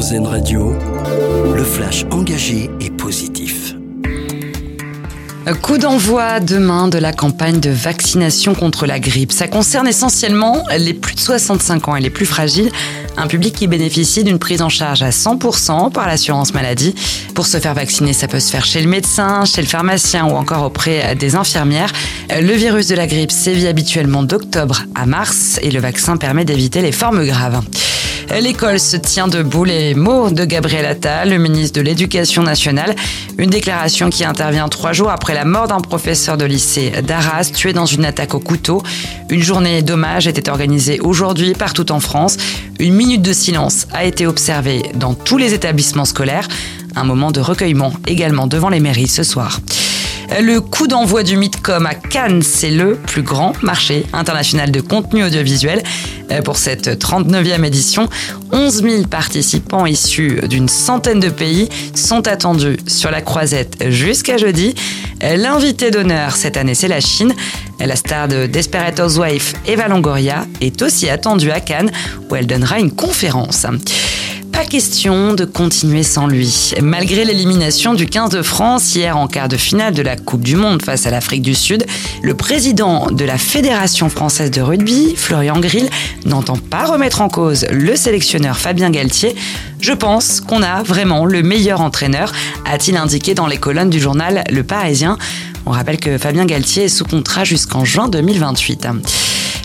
Radio, le flash engagé et positif. Coup d'envoi demain de la campagne de vaccination contre la grippe. Ça concerne essentiellement les plus de 65 ans et les plus fragiles, un public qui bénéficie d'une prise en charge à 100% par l'assurance maladie. Pour se faire vacciner, ça peut se faire chez le médecin, chez le pharmacien ou encore auprès des infirmières. Le virus de la grippe sévit habituellement d'octobre à mars et le vaccin permet d'éviter les formes graves. L'école se tient debout. Les mots de Gabriel Attal, le ministre de l'Éducation nationale. Une déclaration qui intervient trois jours après la mort d'un professeur de lycée d'Arras, tué dans une attaque au couteau. Une journée d'hommage était organisée aujourd'hui partout en France. Une minute de silence a été observée dans tous les établissements scolaires. Un moment de recueillement également devant les mairies ce soir. Le coup d'envoi du Midcom à Cannes, c'est le plus grand marché international de contenu audiovisuel. Euh, pour cette 39e édition, 11 000 participants issus d'une centaine de pays sont attendus sur la croisette jusqu'à jeudi. L'invité d'honneur cette année, c'est la Chine. La star de Desperate Housewives, Eva Longoria, est aussi attendue à Cannes où elle donnera une conférence pas question de continuer sans lui. Malgré l'élimination du 15 de France hier en quart de finale de la Coupe du Monde face à l'Afrique du Sud, le président de la Fédération française de rugby, Florian Grill, n'entend pas remettre en cause le sélectionneur Fabien Galtier. Je pense qu'on a vraiment le meilleur entraîneur, a-t-il indiqué dans les colonnes du journal Le Parisien. On rappelle que Fabien Galtier est sous contrat jusqu'en juin 2028.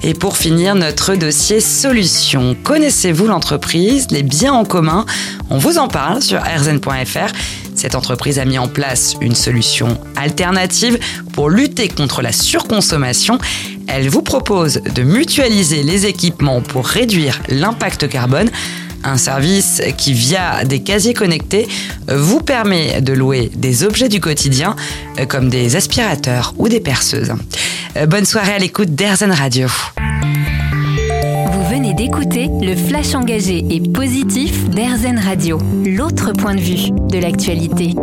Et pour finir, notre dossier solution. Connaissez-vous l'entreprise Les biens en commun? On vous en parle sur rzn.fr. Cette entreprise a mis en place une solution alternative pour lutter contre la surconsommation. Elle vous propose de mutualiser les équipements pour réduire l'impact carbone un service qui, via des casiers connectés, vous permet de louer des objets du quotidien comme des aspirateurs ou des perceuses. Bonne soirée à l'écoute d'Airzen Radio. Vous venez d'écouter le flash engagé et positif d'Airzen Radio, l'autre point de vue de l'actualité.